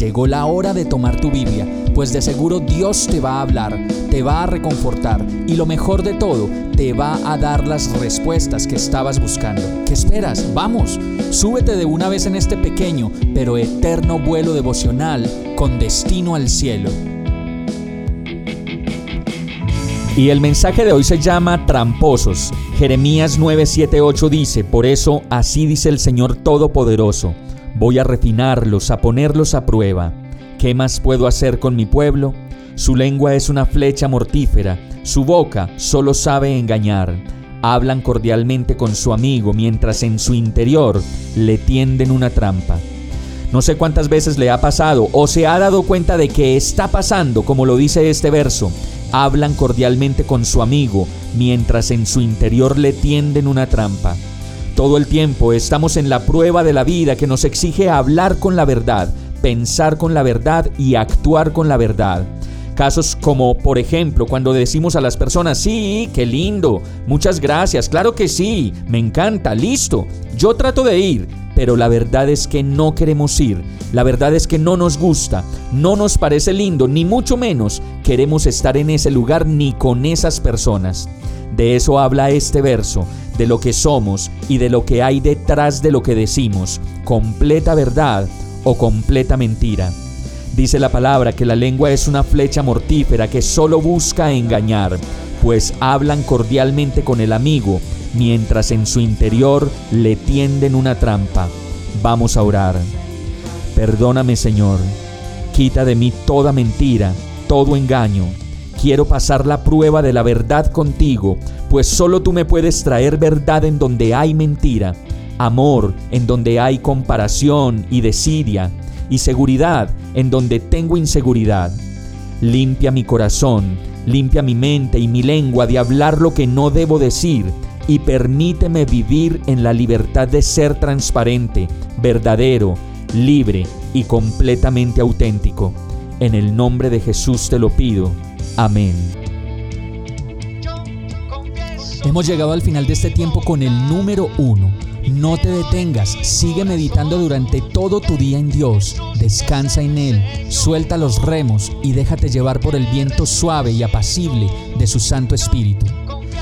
Llegó la hora de tomar tu Biblia, pues de seguro Dios te va a hablar, te va a reconfortar y lo mejor de todo, te va a dar las respuestas que estabas buscando. ¿Qué esperas? Vamos, súbete de una vez en este pequeño pero eterno vuelo devocional con destino al cielo. Y el mensaje de hoy se llama Tramposos. Jeremías 9:78 dice, Por eso así dice el Señor Todopoderoso, voy a refinarlos, a ponerlos a prueba. ¿Qué más puedo hacer con mi pueblo? Su lengua es una flecha mortífera, su boca solo sabe engañar. Hablan cordialmente con su amigo mientras en su interior le tienden una trampa. No sé cuántas veces le ha pasado o se ha dado cuenta de que está pasando, como lo dice este verso. Hablan cordialmente con su amigo mientras en su interior le tienden una trampa. Todo el tiempo estamos en la prueba de la vida que nos exige hablar con la verdad, pensar con la verdad y actuar con la verdad. Casos como, por ejemplo, cuando decimos a las personas, sí, qué lindo, muchas gracias, claro que sí, me encanta, listo, yo trato de ir, pero la verdad es que no queremos ir, la verdad es que no nos gusta, no nos parece lindo, ni mucho menos queremos estar en ese lugar ni con esas personas. De eso habla este verso, de lo que somos y de lo que hay detrás de lo que decimos, completa verdad o completa mentira. Dice la palabra que la lengua es una flecha mortífera que solo busca engañar, pues hablan cordialmente con el amigo, mientras en su interior le tienden una trampa. Vamos a orar. Perdóname Señor, quita de mí toda mentira, todo engaño. Quiero pasar la prueba de la verdad contigo, pues solo tú me puedes traer verdad en donde hay mentira, amor en donde hay comparación y desidia, y seguridad en donde tengo inseguridad. Limpia mi corazón, limpia mi mente y mi lengua de hablar lo que no debo decir y permíteme vivir en la libertad de ser transparente, verdadero, libre y completamente auténtico. En el nombre de Jesús te lo pido. Amén. Hemos llegado al final de este tiempo con el número uno no te detengas, sigue meditando durante todo tu día en Dios, descansa en Él, suelta los remos y déjate llevar por el viento suave y apacible de su Santo Espíritu.